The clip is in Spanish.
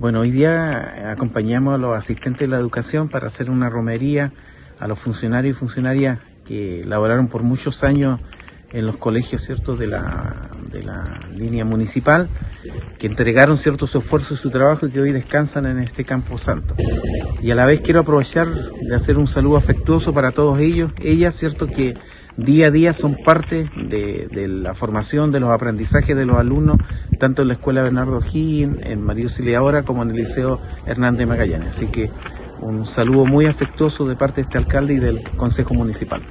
Bueno, hoy día acompañamos a los asistentes de la educación para hacer una romería a los funcionarios y funcionarias que laboraron por muchos años en los colegios cierto de la, de la línea municipal que entregaron ciertos esfuerzos y su trabajo y que hoy descansan en este campo santo. Y a la vez quiero aprovechar de hacer un saludo afectuoso para todos ellos ellas cierto que día a día son parte de, la formación de los aprendizajes de los alumnos tanto en la escuela Bernardo O'Higgins en María Auxiliadora como en el liceo Hernández Magallanes así que un saludo muy afectuoso de parte de este alcalde y del Consejo Municipal.